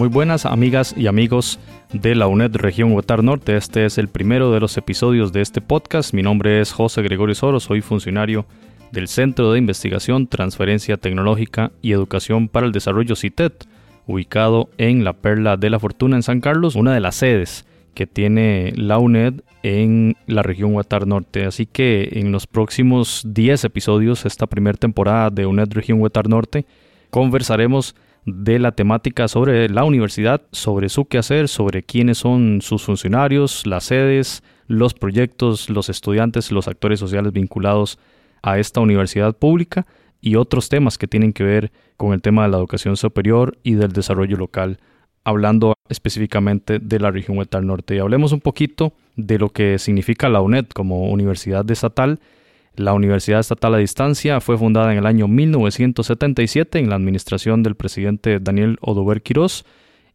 Muy buenas amigas y amigos de la UNED Región Huetar Norte. Este es el primero de los episodios de este podcast. Mi nombre es José Gregorio Soro, soy funcionario del Centro de Investigación, Transferencia Tecnológica y Educación para el Desarrollo CITET, ubicado en la Perla de la Fortuna en San Carlos, una de las sedes que tiene la UNED en la región Huetar Norte. Así que en los próximos 10 episodios, esta primera temporada de UNED Región Huetar Norte, conversaremos de la temática sobre la universidad, sobre su quehacer, sobre quiénes son sus funcionarios, las sedes, los proyectos, los estudiantes, los actores sociales vinculados a esta universidad pública y otros temas que tienen que ver con el tema de la educación superior y del desarrollo local, hablando específicamente de la región Huetar Norte. Y hablemos un poquito de lo que significa la UNED como universidad estatal la Universidad Estatal a Distancia fue fundada en el año 1977 en la administración del presidente Daniel Odover Quirós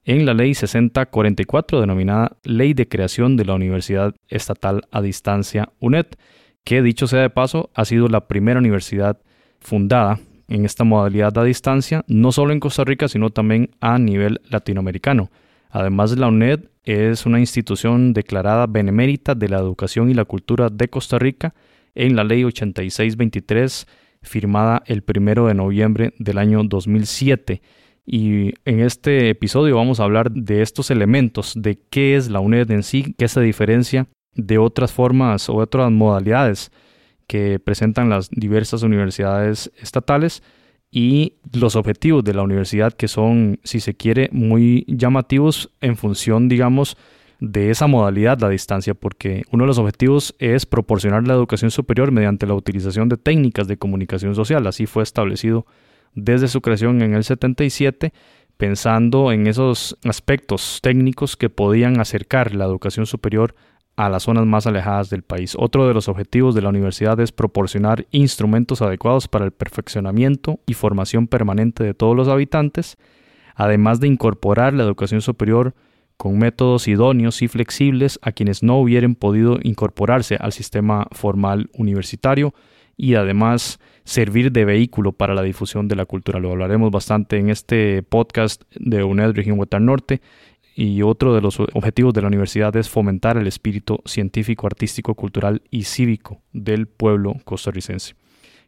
en la Ley 6044 denominada Ley de Creación de la Universidad Estatal a Distancia UNED, que dicho sea de paso ha sido la primera universidad fundada en esta modalidad a distancia, no solo en Costa Rica, sino también a nivel latinoamericano. Además, la UNED es una institución declarada benemérita de la educación y la cultura de Costa Rica, en la Ley 8623 firmada el primero de noviembre del año 2007. Y en este episodio vamos a hablar de estos elementos, de qué es la UNED en sí, qué se diferencia de otras formas o otras modalidades que presentan las diversas universidades estatales y los objetivos de la universidad que son, si se quiere, muy llamativos en función, digamos, de esa modalidad la distancia, porque uno de los objetivos es proporcionar la educación superior mediante la utilización de técnicas de comunicación social. Así fue establecido desde su creación en el 77, pensando en esos aspectos técnicos que podían acercar la educación superior a las zonas más alejadas del país. Otro de los objetivos de la universidad es proporcionar instrumentos adecuados para el perfeccionamiento y formación permanente de todos los habitantes, además de incorporar la educación superior con métodos idóneos y flexibles a quienes no hubieran podido incorporarse al sistema formal universitario y además servir de vehículo para la difusión de la cultura. Lo hablaremos bastante en este podcast de UNED Región Huetar Norte y otro de los objetivos de la universidad es fomentar el espíritu científico, artístico, cultural y cívico del pueblo costarricense.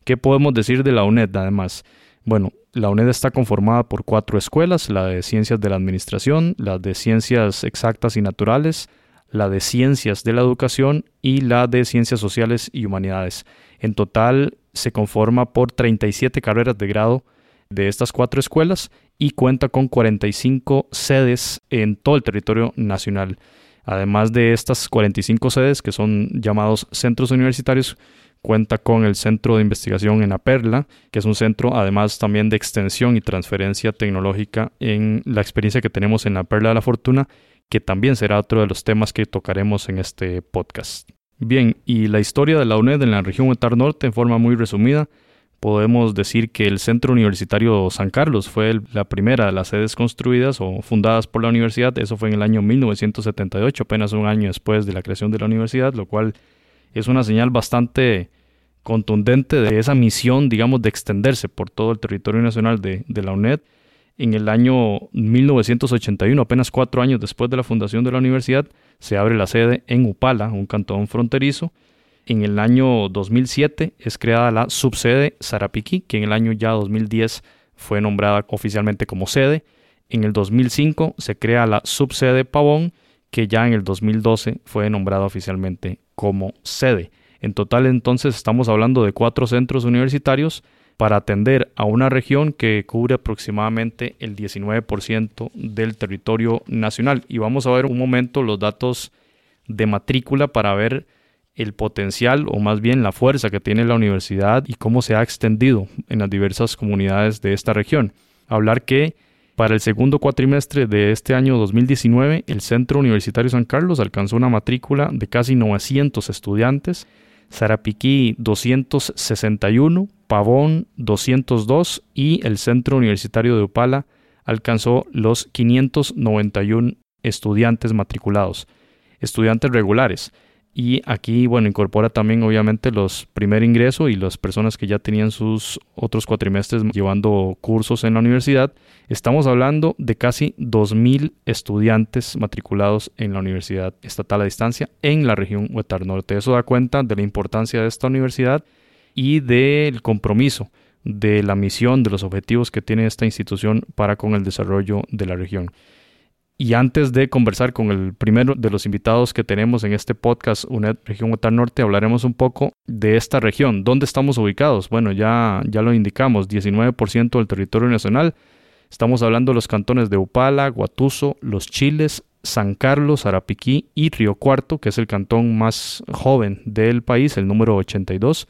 ¿Qué podemos decir de la UNED además? Bueno, la UNED está conformada por cuatro escuelas, la de Ciencias de la Administración, la de Ciencias Exactas y Naturales, la de Ciencias de la Educación y la de Ciencias Sociales y Humanidades. En total se conforma por 37 carreras de grado de estas cuatro escuelas y cuenta con 45 sedes en todo el territorio nacional. Además de estas 45 sedes, que son llamados centros universitarios, Cuenta con el Centro de Investigación en la Perla, que es un centro además también de extensión y transferencia tecnológica en la experiencia que tenemos en la Perla de la Fortuna, que también será otro de los temas que tocaremos en este podcast. Bien, y la historia de la UNED en la región Huetar Norte en forma muy resumida, podemos decir que el Centro Universitario San Carlos fue la primera de las sedes construidas o fundadas por la universidad. Eso fue en el año 1978, apenas un año después de la creación de la universidad, lo cual es una señal bastante contundente de esa misión, digamos, de extenderse por todo el territorio nacional de, la UNED. En el año 1981, apenas cuatro años después de la fundación de la universidad, se abre la sede en Upala, un cantón fronterizo. En el año 2007 es creada la subsede Sarapiquí, que en el año ya 2010 fue nombrada oficialmente como sede. En el 2005 se crea la subsede Pavón, que ya en el 2012 fue nombrada oficialmente como sede. En total entonces estamos hablando de cuatro centros universitarios para atender a una región que cubre aproximadamente el 19% del territorio nacional. Y vamos a ver un momento los datos de matrícula para ver el potencial o más bien la fuerza que tiene la universidad y cómo se ha extendido en las diversas comunidades de esta región. Hablar que para el segundo cuatrimestre de este año 2019, el Centro Universitario San Carlos alcanzó una matrícula de casi 900 estudiantes Sarapiquí 261, Pavón 202 y el Centro Universitario de Upala alcanzó los 591 estudiantes matriculados, estudiantes regulares. Y aquí, bueno, incorpora también obviamente los primer ingreso y las personas que ya tenían sus otros cuatrimestres llevando cursos en la universidad. Estamos hablando de casi 2.000 estudiantes matriculados en la Universidad Estatal a Distancia en la región Huetar Norte. Eso da cuenta de la importancia de esta universidad y del compromiso de la misión, de los objetivos que tiene esta institución para con el desarrollo de la región. Y antes de conversar con el primero de los invitados que tenemos en este podcast, UNED Región Huetar Norte, hablaremos un poco de esta región. ¿Dónde estamos ubicados? Bueno, ya, ya lo indicamos, 19% del territorio nacional. Estamos hablando de los cantones de Upala, Guatuso, Los Chiles, San Carlos, Arapiquí y Río Cuarto, que es el cantón más joven del país, el número 82.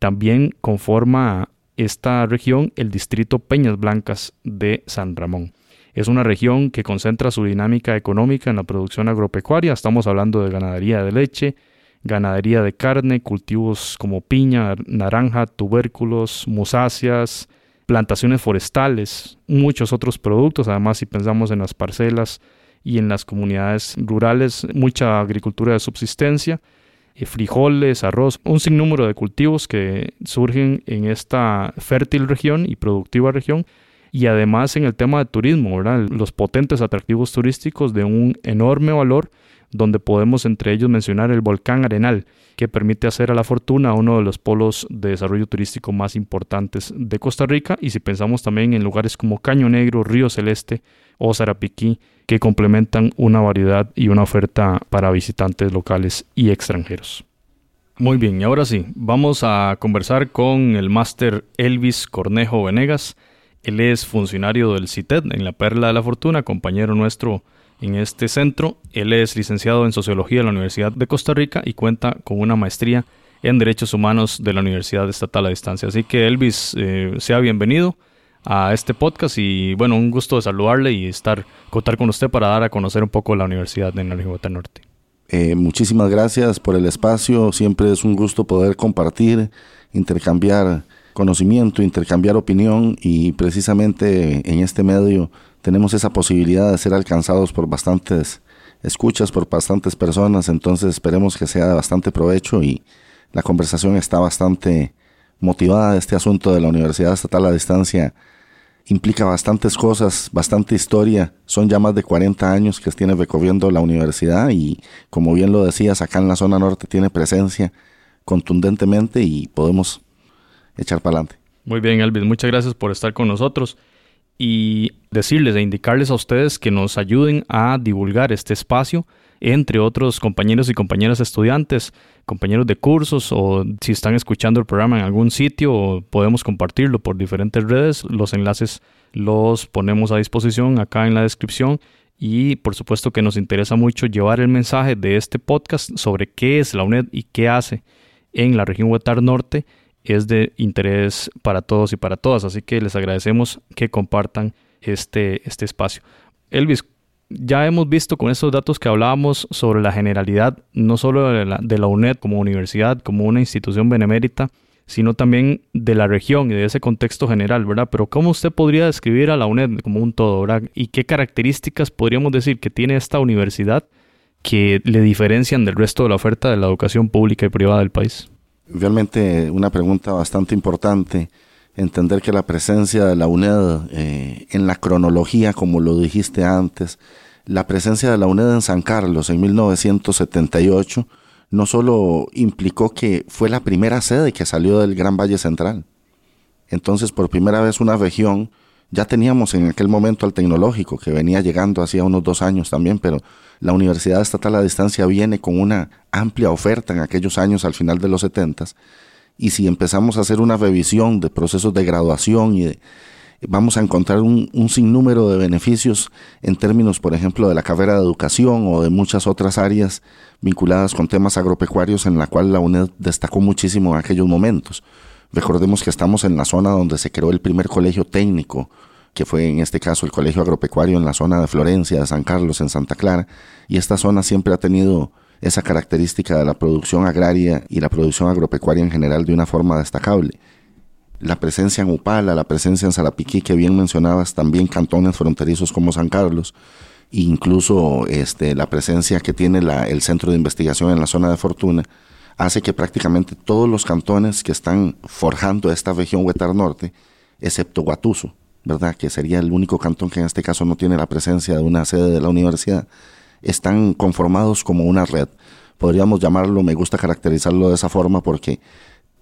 También conforma esta región el distrito Peñas Blancas de San Ramón. Es una región que concentra su dinámica económica en la producción agropecuaria. Estamos hablando de ganadería de leche, ganadería de carne, cultivos como piña, naranja, tubérculos, musáceas, plantaciones forestales, muchos otros productos. Además, si pensamos en las parcelas y en las comunidades rurales, mucha agricultura de subsistencia, eh, frijoles, arroz, un sinnúmero de cultivos que surgen en esta fértil región y productiva región y además en el tema de turismo, los potentes atractivos turísticos de un enorme valor donde podemos entre ellos mencionar el volcán Arenal, que permite hacer a la fortuna uno de los polos de desarrollo turístico más importantes de Costa Rica, y si pensamos también en lugares como Caño Negro, Río Celeste o Zarapiquí, que complementan una variedad y una oferta para visitantes locales y extranjeros. Muy bien, y ahora sí, vamos a conversar con el máster Elvis Cornejo Venegas, él es funcionario del CITED en la Perla de la Fortuna, compañero nuestro en este centro. Él es licenciado en Sociología de la Universidad de Costa Rica y cuenta con una maestría en Derechos Humanos de la Universidad Estatal a Distancia. Así que Elvis, eh, sea bienvenido a este podcast y bueno, un gusto de saludarle y estar contar con usted para dar a conocer un poco la universidad en la Norte. Eh, muchísimas gracias por el espacio, siempre es un gusto poder compartir, intercambiar conocimiento, intercambiar opinión y precisamente en este medio tenemos esa posibilidad de ser alcanzados por bastantes escuchas, por bastantes personas, entonces esperemos que sea de bastante provecho y la conversación está bastante motivada. Este asunto de la Universidad Estatal a Distancia implica bastantes cosas, bastante historia. Son ya más de 40 años que tiene recorriendo la universidad y como bien lo decías, acá en la zona norte tiene presencia contundentemente y podemos echar para adelante. Muy bien, Elvis, muchas gracias por estar con nosotros y decirles e indicarles a ustedes que nos ayuden a divulgar este espacio entre otros compañeros y compañeras estudiantes, compañeros de cursos o si están escuchando el programa en algún sitio podemos compartirlo por diferentes redes. Los enlaces los ponemos a disposición acá en la descripción y por supuesto que nos interesa mucho llevar el mensaje de este podcast sobre qué es la UNED y qué hace en la región Huetar Norte es de interés para todos y para todas. Así que les agradecemos que compartan este, este espacio. Elvis, ya hemos visto con estos datos que hablábamos sobre la generalidad, no solo de la, de la UNED como universidad, como una institución benemérita, sino también de la región y de ese contexto general, ¿verdad? Pero ¿cómo usted podría describir a la UNED como un todo, ¿verdad? ¿Y qué características podríamos decir que tiene esta universidad que le diferencian del resto de la oferta de la educación pública y privada del país? Realmente una pregunta bastante importante. Entender que la presencia de la UNED eh, en la cronología, como lo dijiste antes, la presencia de la UNED en San Carlos en 1978 no solo implicó que fue la primera sede que salió del Gran Valle Central. Entonces, por primera vez una región, ya teníamos en aquel momento al tecnológico, que venía llegando hacía unos dos años también, pero la Universidad Estatal a Distancia viene con una amplia oferta en aquellos años al final de los 70 y si empezamos a hacer una revisión de procesos de graduación y vamos a encontrar un, un, sinnúmero de beneficios en términos, por ejemplo, de la carrera de educación o de muchas otras áreas vinculadas con temas agropecuarios en la cual la UNED destacó muchísimo en aquellos momentos. Recordemos que estamos en la zona donde se creó el primer colegio técnico que fue en este caso el Colegio Agropecuario en la zona de Florencia, de San Carlos, en Santa Clara, y esta zona siempre ha tenido esa característica de la producción agraria y la producción agropecuaria en general de una forma destacable. La presencia en Upala, la presencia en Zarapiquí, que bien mencionabas, también cantones fronterizos como San Carlos, incluso este, la presencia que tiene el centro de investigación en la zona de Fortuna, hace que prácticamente todos los cantones que están forjando esta región Huetar Norte, excepto Guatuso, ¿verdad? que sería el único cantón que en este caso no tiene la presencia de una sede de la universidad, están conformados como una red. Podríamos llamarlo, me gusta caracterizarlo de esa forma porque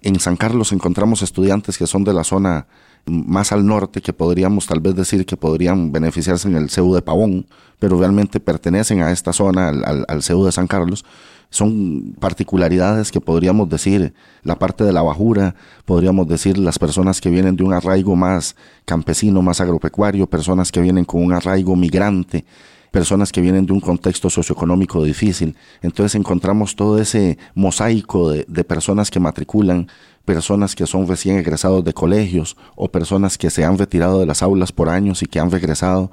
en San Carlos encontramos estudiantes que son de la zona más al norte, que podríamos tal vez decir que podrían beneficiarse en el CEU de Pavón, pero realmente pertenecen a esta zona, al, al, CEU de San Carlos. Son particularidades que podríamos decir la parte de la bajura, podríamos decir las personas que vienen de un arraigo más campesino, más agropecuario, personas que vienen con un arraigo migrante, personas que vienen de un contexto socioeconómico difícil. Entonces encontramos todo ese mosaico de, de personas que matriculan, personas que son recién egresados de colegios o personas que se han retirado de las aulas por años y que han regresado,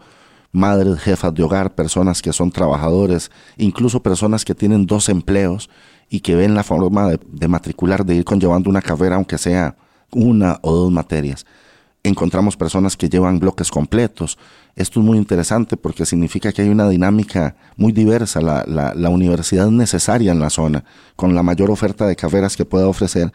madres, jefas de hogar, personas que son trabajadores, incluso personas que tienen dos empleos y que ven la forma de, matricular, de ir conllevando una carrera, aunque sea una o dos materias encontramos personas que llevan bloques completos. Esto es muy interesante porque significa que hay una dinámica muy diversa. La, la, universidad es necesaria en la zona, con la mayor oferta de carreras que pueda ofrecer,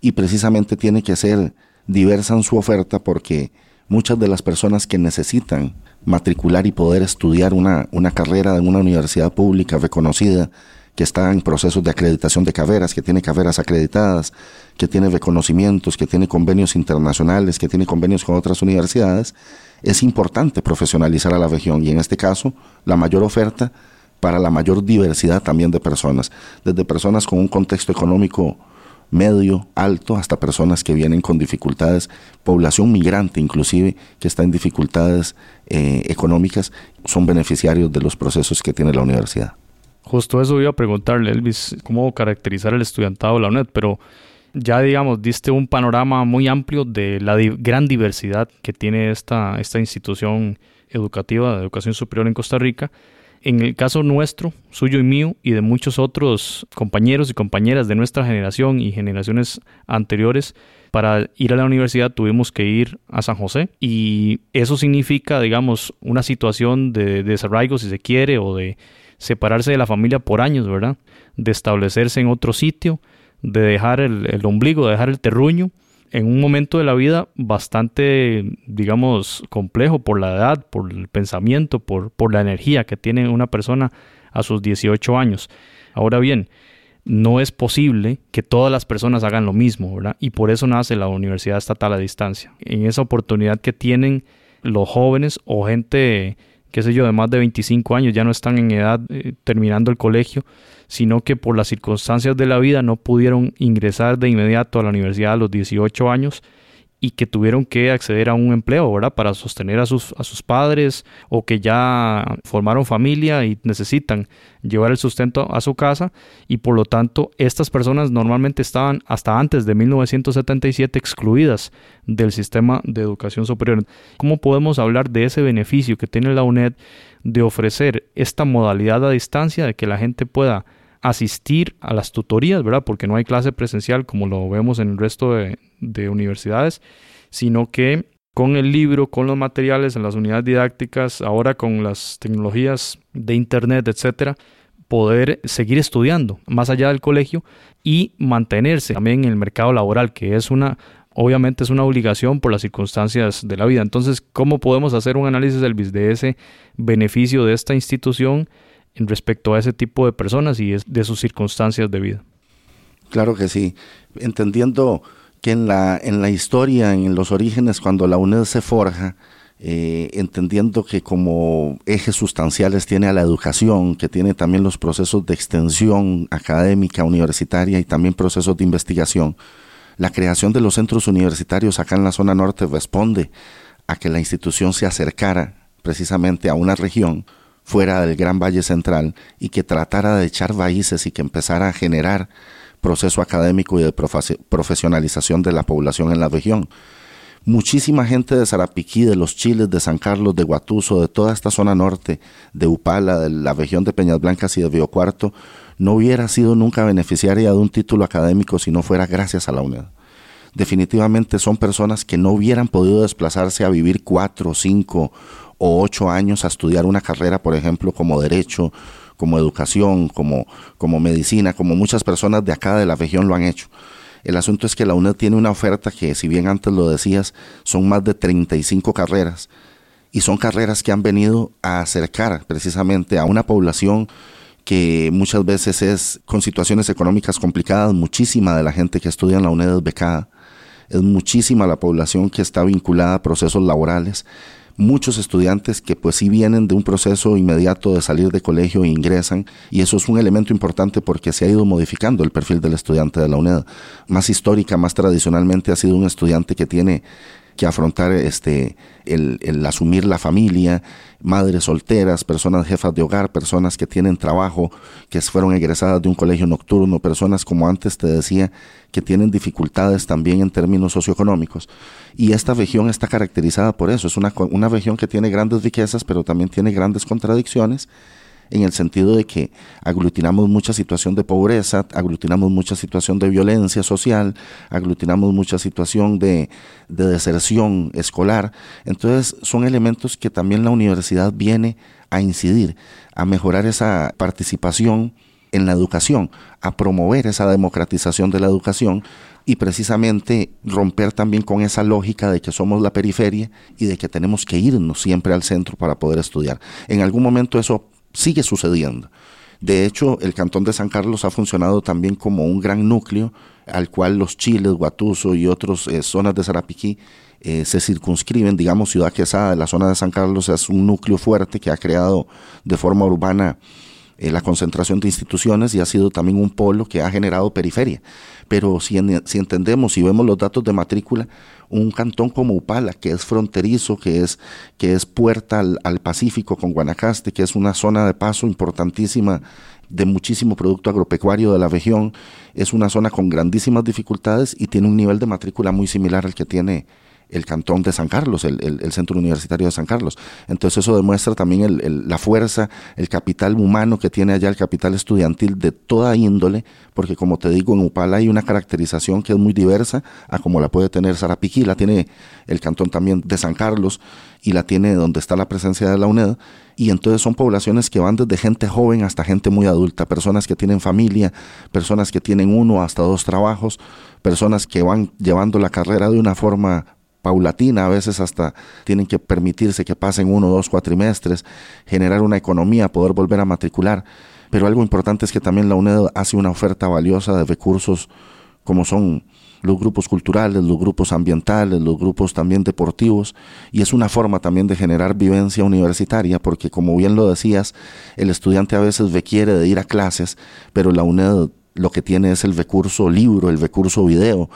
y precisamente tiene que ser diversa en su oferta porque muchas de las personas que necesitan matricular y poder estudiar una, una carrera en una universidad pública reconocida, que está en procesos de acreditación de carreras, que tiene carreras acreditadas, que tiene reconocimientos, que tiene convenios internacionales, que tiene convenios con otras universidades, es importante profesionalizar a la región y en este caso la mayor oferta para la mayor diversidad también de personas, desde personas con un contexto económico medio, alto, hasta personas que vienen con dificultades, población migrante inclusive, que está en dificultades eh, económicas, son beneficiarios de los procesos que tiene la universidad. Justo eso iba a preguntarle, Elvis, cómo caracterizar el estudiantado de la UNED, pero ya digamos, diste un panorama muy amplio de la gran diversidad que tiene esta, esta institución educativa de educación superior en Costa Rica. En el caso nuestro, suyo y mío, y de muchos otros compañeros y compañeras de nuestra generación y generaciones anteriores, para ir a la universidad tuvimos que ir a San José y eso significa, digamos, una situación de desarraigo, si se quiere, o de separarse de la familia por años, ¿verdad? De establecerse en otro sitio, de dejar el, ombligo, de dejar el terruño, en un momento de la vida bastante, digamos, complejo por la edad, por el pensamiento, por, por la energía que tiene una persona a sus 18 años. Ahora bien, no es posible que todas las personas hagan lo mismo, ¿verdad? Y por eso nace la Universidad Estatal a Distancia. En esa oportunidad que tienen los jóvenes o gente qué sé yo, de más de 25 años, ya no están en edad eh, terminando el colegio, sino que por las circunstancias de la vida no pudieron ingresar de inmediato a la universidad a los 18 años y que tuvieron que acceder a un empleo, ¿verdad? Para sostener a sus, a sus padres o que ya formaron familia y necesitan llevar el sustento a su casa y por lo tanto estas personas normalmente estaban hasta antes de 1977 excluidas del sistema de educación superior. ¿Cómo podemos hablar de ese beneficio que tiene la UNED de ofrecer esta modalidad a distancia de que la gente pueda asistir a las tutorías, ¿verdad? Porque no hay clase presencial como lo vemos en el resto de, universidades, sino que con el libro, con los materiales en las unidades didácticas, ahora con las tecnologías de Internet, etcétera, poder seguir estudiando más allá del colegio y mantenerse también en el mercado laboral, que es una, obviamente es una obligación por las circunstancias de la vida. Entonces, ¿cómo podemos hacer un análisis del de ese beneficio de esta institución en respecto a ese tipo de personas y de sus circunstancias de vida. Claro que sí, entendiendo que en la, en la historia, en los orígenes, cuando la UNED se forja, eh, entendiendo que como ejes sustanciales tiene a la educación, que tiene también los procesos de extensión académica, universitaria y también procesos de investigación, la creación de los centros universitarios acá en la zona norte responde a que la institución se acercara precisamente a una región fuera del Gran Valle Central y que tratara de echar raíces y que empezara a generar proceso académico y de profesionalización de la población en la región. Muchísima gente de Zarapiquí, de los Chiles, de San Carlos, de Guatuso, de toda esta zona norte, de Upala, de la región de Peñas Blancas y de Río Cuarto, no hubiera sido nunca beneficiaria de un título académico si no fuera gracias a la UNED. Definitivamente son personas que no hubieran podido desplazarse a vivir cuatro, cinco o ocho años a estudiar una carrera, por ejemplo, como derecho, como educación, como, como medicina, como muchas personas de acá de la región lo han hecho. El asunto es que la UNED tiene una oferta que, si bien antes lo decías, son más de 35 carreras y son carreras que han venido a acercar precisamente a una población que muchas veces es con situaciones económicas complicadas, muchísima de la gente que estudia en la UNED es becada, es muchísima la población que está vinculada a procesos laborales, muchos estudiantes que pues sí vienen de un proceso inmediato de salir de colegio e ingresan y eso es un elemento importante porque se ha ido modificando el perfil del estudiante de la UNED. Más histórica, más tradicionalmente ha sido un estudiante que tiene que afrontar este el, asumir la familia, madres solteras, personas jefas de hogar, personas que tienen trabajo, que fueron egresadas de un colegio nocturno, personas como antes te decía, que tienen dificultades también en términos socioeconómicos. Y esta región está caracterizada por eso, es una, una región que tiene grandes riquezas, pero también tiene grandes contradicciones en el sentido de que aglutinamos mucha situación de pobreza, aglutinamos mucha situación de violencia social, aglutinamos mucha situación de, deserción escolar. Entonces son elementos que también la universidad viene a incidir, a mejorar esa participación en la educación, a promover esa democratización de la educación y precisamente romper también con esa lógica de que somos la periferia y de que tenemos que irnos siempre al centro para poder estudiar. En algún momento eso sigue sucediendo. De hecho, el Cantón de San Carlos ha funcionado también como un gran núcleo al cual los chiles, Guatuso y otras eh, zonas de Sarapiquí eh, se circunscriben. Digamos, Ciudad Quesada, la zona de San Carlos es un núcleo fuerte que ha creado de forma urbana eh, la concentración de instituciones y ha sido también un polo que ha generado periferia. Pero si, si entendemos y vemos los datos de matrícula, un cantón como Upala, que es fronterizo, que es, que es puerta al, al Pacífico con Guanacaste, que es una zona de paso importantísima de muchísimo producto agropecuario de la región, es una zona con grandísimas dificultades y tiene un nivel de matrícula muy similar al que tiene el cantón de San Carlos, el, centro universitario de San Carlos. Entonces eso demuestra también la fuerza, el capital humano que tiene allá, el capital estudiantil de toda índole, porque como te digo, en Upala hay una caracterización que es muy diversa a como la puede tener Sarapiquí, la tiene el cantón también de San Carlos y la tiene donde está la presencia de la UNED. Y entonces son poblaciones que van desde gente joven hasta gente muy adulta, personas que tienen familia, personas que tienen uno hasta dos trabajos, personas que van llevando la carrera de una forma paulatina, a veces hasta tienen que permitirse que pasen uno, dos cuatrimestres, generar una economía, poder volver a matricular. Pero algo importante es que también la UNED hace una oferta valiosa de recursos como son los grupos culturales, los grupos ambientales, los grupos también deportivos, y es una forma también de generar vivencia universitaria, porque como bien lo decías, el estudiante a veces requiere de ir a clases, pero la UNED lo que tiene es el recurso libro, el recurso video,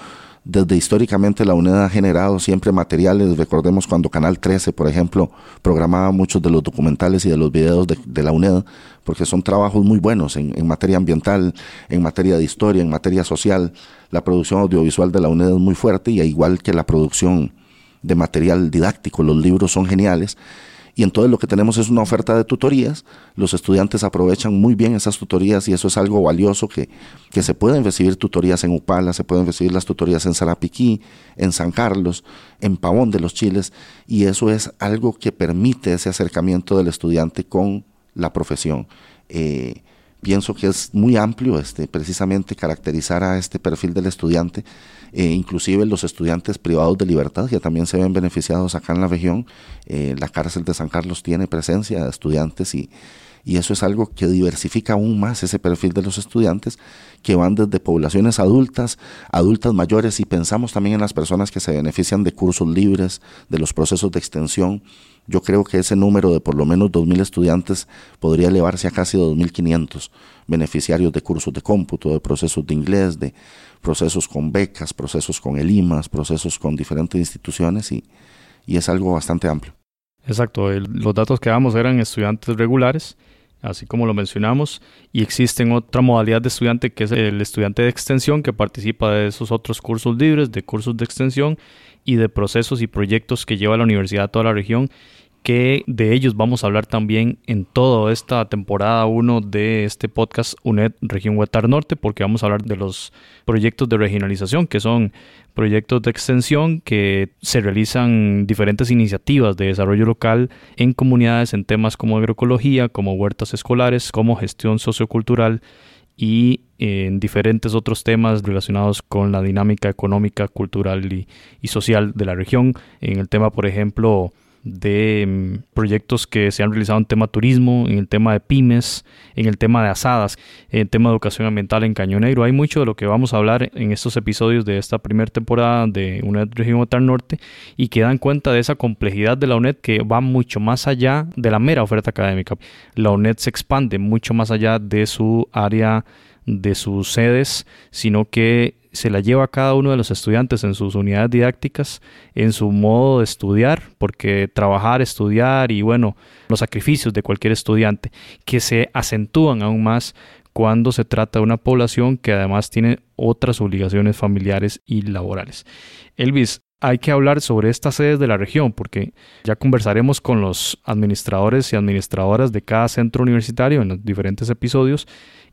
desde históricamente la UNED ha generado siempre materiales, recordemos cuando Canal 13, por ejemplo, programaba muchos de los documentales y de los videos de, la UNED, porque son trabajos muy buenos en, materia ambiental, en materia de historia, en materia social. La producción audiovisual de la UNED es muy fuerte y igual que la producción de material didáctico, los libros son geniales y entonces lo que tenemos es una oferta de tutorías. Los estudiantes aprovechan muy bien esas tutorías y eso es algo valioso que, que se pueden recibir tutorías en Upala, se pueden recibir las tutorías en Sarapiquí, en San Carlos, en Pavón de los Chiles y eso es algo que permite ese acercamiento del estudiante con la profesión. Eh, pienso que es muy amplio este, precisamente caracterizar a este perfil del estudiante eh, inclusive los estudiantes privados de libertad que también se ven beneficiados acá en la región. Eh, la cárcel de San Carlos tiene presencia de estudiantes y, y eso es algo que diversifica aún más ese perfil de los estudiantes que van desde poblaciones adultas, adultas mayores y pensamos también en las personas que se benefician de cursos libres, de los procesos de extensión. Yo creo que ese número de por lo menos 2.000 estudiantes podría elevarse a casi 2.500 beneficiarios de cursos de cómputo, de procesos de inglés, de procesos con becas, procesos con el IMAS, procesos con diferentes instituciones y, y es algo bastante amplio. Exacto, los datos que damos eran estudiantes regulares, así como lo mencionamos, y existen otra modalidad de estudiante que es el estudiante de extensión que participa de esos otros cursos libres, de cursos de extensión y de procesos y proyectos que lleva la universidad a toda la región que de ellos vamos a hablar también en toda esta temporada 1 de este podcast UNED Región Huetar Norte, porque vamos a hablar de los proyectos de regionalización, que son proyectos de extensión que se realizan diferentes iniciativas de desarrollo local en comunidades en temas como agroecología, como huertas escolares, como gestión sociocultural y en diferentes otros temas relacionados con la dinámica económica, cultural y, y social de la región. En el tema, por ejemplo, de mm, proyectos que se han realizado en tema turismo, en el tema de pymes, en el tema de asadas, en el tema de educación ambiental en Cañón Negro. Hay mucho de lo que vamos a hablar en estos episodios de esta primera temporada de UNED Región Otar Norte y que dan cuenta de esa complejidad de la UNED que va mucho más allá de la mera oferta académica. La UNED se expande mucho más allá de su área de sus sedes, sino que se la lleva a cada uno de los estudiantes en sus unidades didácticas, en su modo de estudiar, porque trabajar, estudiar y bueno, los sacrificios de cualquier estudiante que se acentúan aún más cuando se trata de una población que además tiene otras obligaciones familiares y laborales. Elvis, hay que hablar sobre estas sedes de la región porque ya conversaremos con los administradores y administradoras de cada centro universitario en los diferentes episodios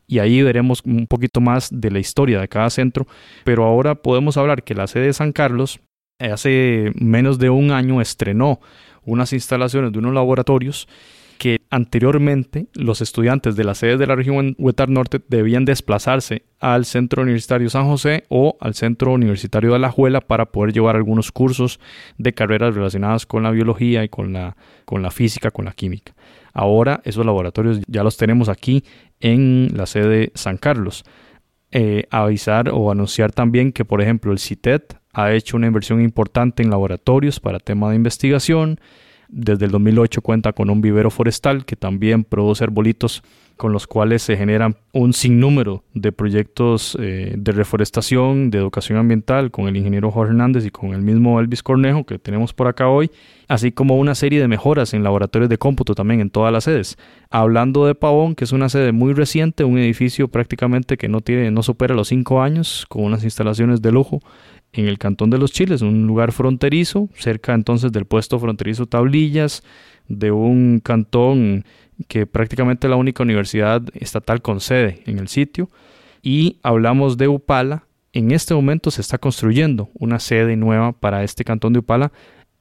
y ahí veremos un poquito más de la historia de cada centro. Pero ahora podemos hablar que la sede de San Carlos eh, hace menos de un año estrenó unas instalaciones de unos laboratorios que anteriormente los estudiantes de la sede de la región Huetar Norte debían desplazarse al Centro Universitario San José o al Centro Universitario de La Juela para poder llevar algunos cursos de carreras relacionadas con la biología y con la, con la física, con la química. Ahora esos laboratorios ya los tenemos aquí en la sede San Carlos. Eh, avisar o anunciar también que, por ejemplo, el CITET ha hecho una inversión importante en laboratorios para tema de investigación. Desde el 2008 cuenta con un vivero forestal que también produce arbolitos con los cuales se generan un sinnúmero de proyectos eh, de reforestación, de educación ambiental, con el ingeniero Jorge Hernández y con el mismo Elvis Cornejo que tenemos por acá hoy, así como una serie de mejoras en laboratorios de cómputo también en todas las sedes. Hablando de Pavón, que es una sede muy reciente, un edificio prácticamente que no, tiene, no supera los cinco años, con unas instalaciones de lujo, en el Cantón de los Chiles, un lugar fronterizo, cerca entonces del puesto fronterizo Tablillas, de un cantón que prácticamente la única universidad estatal con sede en el sitio. Y hablamos de Upala. En este momento se está construyendo una sede nueva para este cantón de Upala,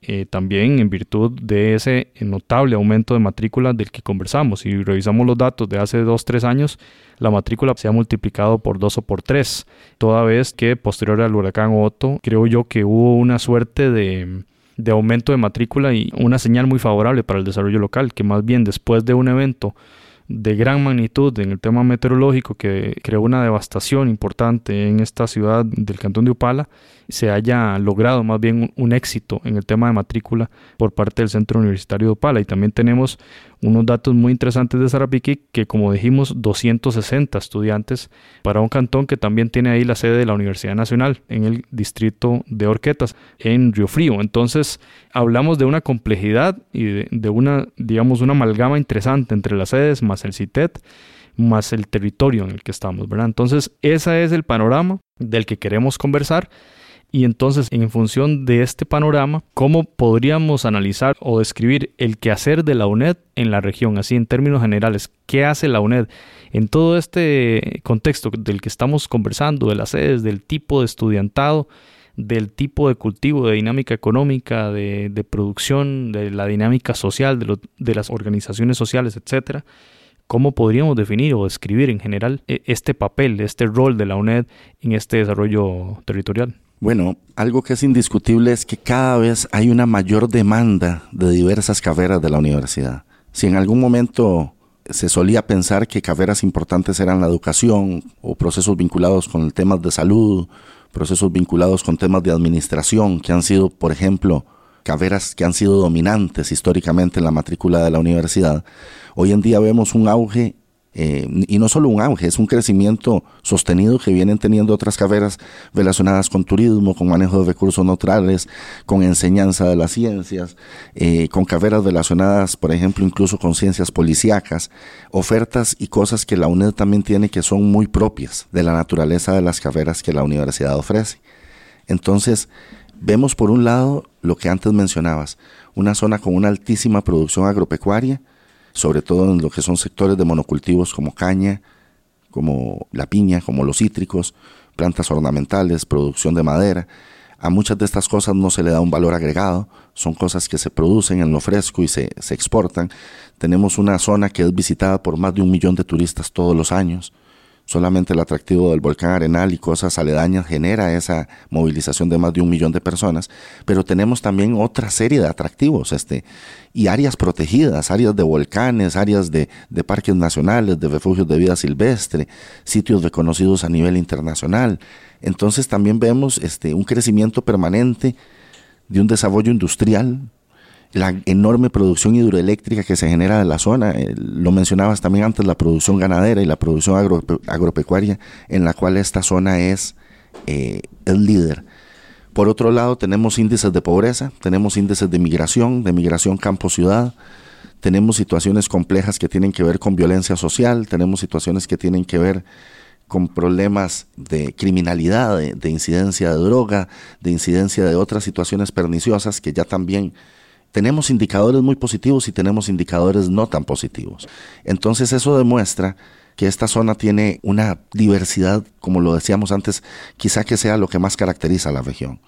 eh, también en virtud de ese notable aumento de matrícula del que conversamos. Si revisamos los datos de hace dos, tres años, la matrícula se ha multiplicado por dos o por tres, toda vez que posterior al huracán Otto, creo yo que hubo una suerte de de aumento de matrícula y una señal muy favorable para el desarrollo local, que más bien después de un evento de gran magnitud en el tema meteorológico que creó una devastación importante en esta ciudad del cantón de Upala, se haya logrado más bien un, éxito en el tema de matrícula por parte del Centro Universitario de Upala. Y también tenemos unos datos muy interesantes de Sarapiquí, que como dijimos, 260 estudiantes para un cantón que también tiene ahí la sede de la Universidad Nacional en el distrito de Orquetas, en Río Frío. Entonces, hablamos de una complejidad y de, una, digamos, una amalgama interesante entre las sedes más el CITET más el territorio en el que estamos, ¿verdad? Entonces, ese es el panorama del que queremos conversar. Y entonces, en función de este panorama, ¿cómo podríamos analizar o describir el quehacer de la UNED en la región? Así, en términos generales, ¿qué hace la UNED en todo este contexto del que estamos conversando, de las sedes, del tipo de estudiantado, del tipo de cultivo, de dinámica económica, de, producción, de la dinámica social, de, de las organizaciones sociales, etcétera? ¿Cómo podríamos definir o describir en general e, este papel, este rol de la UNED en este desarrollo territorial? Bueno, algo que es indiscutible es que cada vez hay una mayor demanda de diversas carreras de la universidad. Si en algún momento se solía pensar que carreras importantes eran la educación o procesos vinculados con temas de salud, procesos vinculados con temas de administración, que han sido, por ejemplo, carreras que han sido dominantes históricamente en la matrícula de la universidad, hoy en día vemos un auge eh, y no solo un auge, es un crecimiento sostenido que vienen teniendo otras carreras relacionadas con turismo, con manejo de recursos naturales, con enseñanza de las ciencias, eh, con carreras relacionadas, por ejemplo, incluso con ciencias policíacas, ofertas y cosas que la UNED también tiene que son muy propias de la naturaleza de las carreras que la universidad ofrece. Entonces, vemos por un lado lo que antes mencionabas, una zona con una altísima producción agropecuaria, sobre todo en lo que son sectores de monocultivos como caña, como la piña, como los cítricos, plantas ornamentales, producción de madera. A muchas de estas cosas no se le da un valor agregado, son cosas que se producen en lo fresco y se, se exportan. Tenemos una zona que es visitada por más de un millón de turistas todos los años Solamente el atractivo del volcán Arenal y cosas aledañas genera esa movilización de más de un millón de personas, pero tenemos también otra serie de atractivos este, y áreas protegidas, áreas de volcanes, áreas de, de parques nacionales, de refugios de vida silvestre, sitios reconocidos a nivel internacional. Entonces también vemos este, un crecimiento permanente de un desarrollo industrial la enorme producción hidroeléctrica que se genera en la zona. Eh, lo mencionabas también antes, la producción ganadera y la producción agropecuaria, en la cual esta zona es eh, el líder. Por otro lado, tenemos índices de pobreza, tenemos índices de migración, de migración campo-ciudad, tenemos situaciones complejas que tienen que ver con violencia social, tenemos situaciones que tienen que ver con problemas de criminalidad, de incidencia de droga, de incidencia de otras situaciones perniciosas que ya también tenemos indicadores muy positivos y tenemos indicadores no tan positivos. Entonces eso demuestra que esta zona tiene una diversidad, como lo decíamos antes, quizá que sea lo que más caracteriza a la región.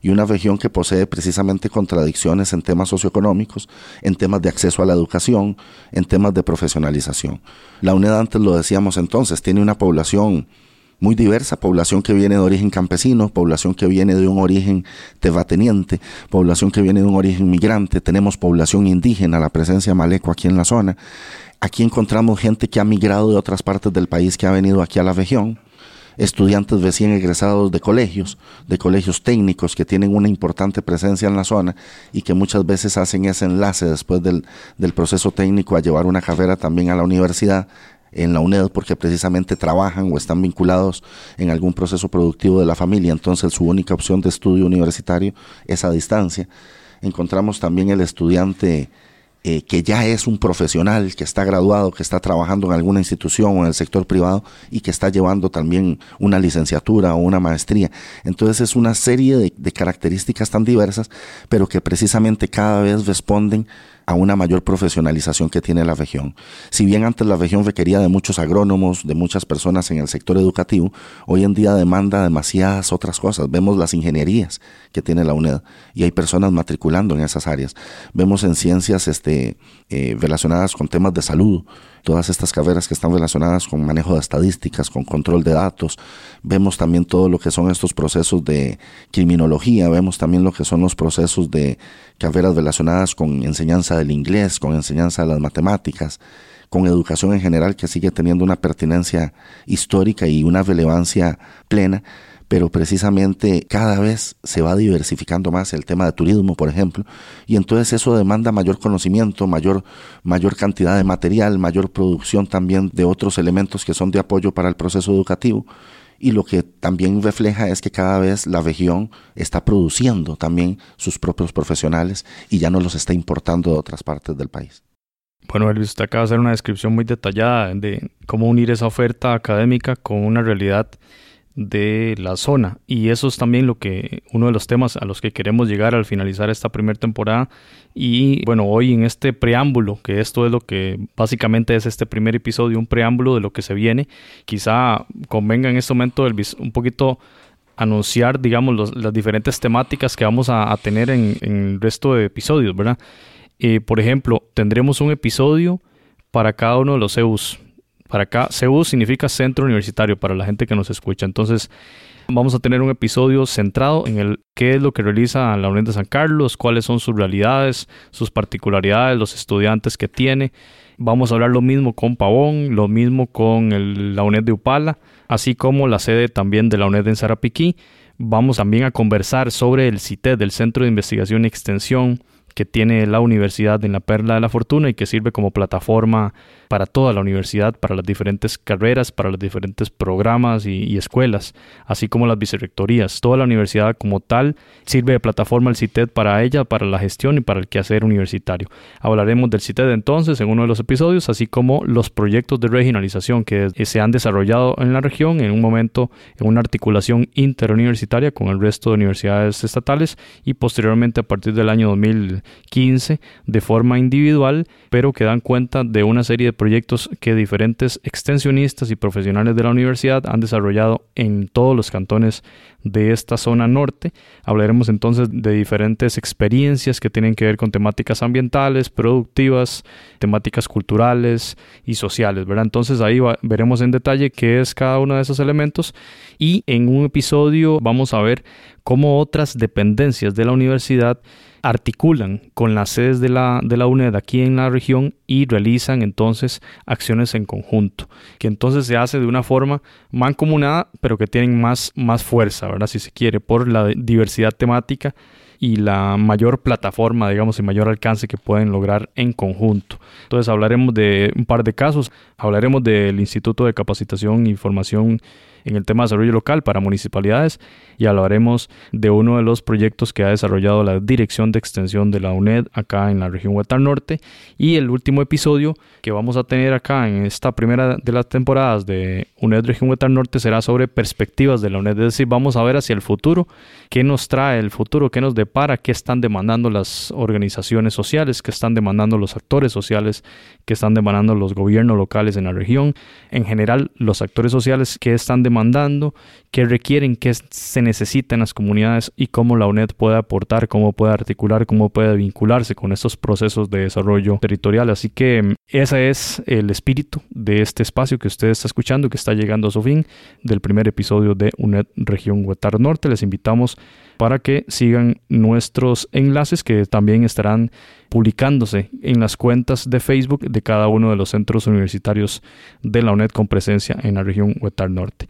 Y una región que posee precisamente contradicciones en temas socioeconómicos, en temas de acceso a la educación, en temas de profesionalización. La UNED antes lo decíamos entonces, tiene una población muy diversa, población que viene de origen campesino, población que viene de un origen terrateniente, población que viene de un origen migrante, tenemos población indígena, la presencia maleco aquí en la zona. Aquí encontramos gente que ha migrado de otras partes del país, que ha venido aquí a la región, estudiantes recién egresados de colegios, de colegios técnicos que tienen una importante presencia en la zona y que muchas veces hacen ese enlace después del, del proceso técnico a llevar una carrera también a la universidad en la UNED porque precisamente trabajan o están vinculados en algún proceso productivo de la familia, entonces su única opción de estudio universitario es a distancia. Encontramos también el estudiante eh, que ya es un profesional, que está graduado, que está trabajando en alguna institución o en el sector privado y que está llevando también una licenciatura o una maestría. Entonces es una serie de, de características tan diversas, pero que precisamente cada vez responden a una mayor profesionalización que tiene la región. Si bien antes la región requería de muchos agrónomos, de muchas personas en el sector educativo, hoy en día demanda demasiadas otras cosas. Vemos las ingenierías que tiene la UNED y hay personas matriculando en esas áreas. Vemos en ciencias este, eh, relacionadas con temas de salud, todas estas carreras que están relacionadas con manejo de estadísticas, con control de datos. Vemos también todo lo que son estos procesos de criminología, vemos también lo que son los procesos de carreras relacionadas con enseñanza del inglés, con enseñanza de las matemáticas, con educación en general que sigue teniendo una pertinencia histórica y una relevancia plena pero precisamente cada vez se va diversificando más el tema de turismo, por ejemplo, y entonces eso demanda mayor conocimiento, mayor, mayor cantidad de material, mayor producción también de otros elementos que son de apoyo para el proceso educativo. Y lo que también refleja es que cada vez la región está produciendo también sus propios profesionales y ya no los está importando de otras partes del país. Bueno, Elvis, usted acaba de hacer una descripción muy detallada de cómo unir esa oferta académica con una realidad de la zona. Y eso es también lo que uno de los temas a los que queremos llegar al finalizar esta primera temporada. Y bueno hoy en este preámbulo que esto es lo que básicamente es este primer episodio un preámbulo de lo que se viene quizá convenga en este momento un poquito anunciar digamos las diferentes temáticas que vamos a, tener en, el resto de episodios verdad eh, por ejemplo tendremos un episodio para cada uno de los EUs para acá, CEU significa Centro Universitario para la gente que nos escucha. Entonces, vamos a tener un episodio centrado en el qué es lo que realiza la UNED de San Carlos, cuáles son sus realidades, sus particularidades, los estudiantes que tiene. Vamos a hablar lo mismo con Pavón, lo mismo con la UNED de Upala, así como la sede también de la UNED en Sarapiquí. Vamos también a conversar sobre el CITED, del Centro de Investigación y Extensión que tiene la universidad en la Perla de la Fortuna y que sirve como plataforma para toda la universidad, para las diferentes carreras, para los diferentes programas y, escuelas, así como las vicerrectorías. Toda la universidad como tal sirve de plataforma al CITED para ella, para la gestión y para el quehacer universitario. Hablaremos del CITED entonces en uno de los episodios, así como los proyectos de regionalización que se han desarrollado en la región en un momento en una articulación interuniversitaria con el resto de universidades estatales y posteriormente a partir del año 2000 15 de forma individual, pero que dan cuenta de una serie de proyectos que diferentes extensionistas y profesionales de la universidad han desarrollado en todos los cantones de esta zona norte. Hablaremos entonces de diferentes experiencias que tienen que ver con temáticas ambientales, productivas, temáticas culturales y sociales, ¿verdad? Entonces ahí veremos en detalle qué es cada uno de esos elementos y en un episodio vamos a ver cómo otras dependencias de la universidad articulan con las sedes de la, de la UNED aquí en la región y realizan entonces acciones en conjunto, que entonces se hace de una forma mancomunada, pero que tienen más, más fuerza, ¿verdad? Si se quiere, por la diversidad temática y la mayor plataforma, digamos, y mayor alcance que pueden lograr en conjunto. Entonces hablaremos de un par de casos, hablaremos del Instituto de Capacitación y Formación en el tema de desarrollo local para municipalidades y hablaremos de uno de los proyectos que ha desarrollado la Dirección de Extensión de la UNED acá en la región Huetar Norte. Y el último episodio que vamos a tener acá en esta primera de las temporadas de UNED Región Huetar Norte será sobre perspectivas de la UNED, es decir, vamos a ver hacia el futuro, qué nos trae el futuro, qué nos depara, qué están demandando las organizaciones sociales, qué están demandando los actores sociales, qué están demandando los gobiernos locales en la región, en general los actores sociales, qué están demandando, qué requieren, qué se necesita en las comunidades y cómo la UNED puede aportar, cómo puede articular, cómo puede vincularse con estos procesos de desarrollo territorial. Así que mm, ese es el espíritu de este espacio que usted está escuchando, que está llegando a su fin, del primer episodio de UNED Región Huetar Norte. Les invitamos para que sigan nuestros enlaces que también estarán publicándose en las cuentas de Facebook de cada uno de los centros universitarios de la UNED con presencia en la región Huetar Norte.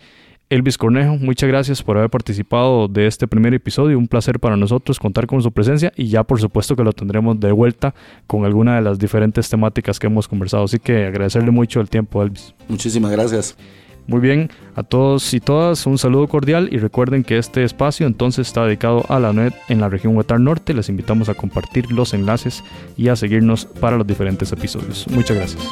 Elvis Cornejo, muchas gracias por haber participado de este primer episodio. Un placer para nosotros contar con su presencia y ya por supuesto que lo tendremos de vuelta con alguna de las diferentes temáticas que hemos conversado. Así que agradecerle mucho el tiempo, Elvis. Muchísimas gracias. Muy bien, a todos y todas un saludo cordial y recuerden que este espacio entonces está dedicado a la NET en la región Huetar Norte. Les invitamos a compartir los enlaces y a seguirnos para los diferentes episodios. Muchas gracias.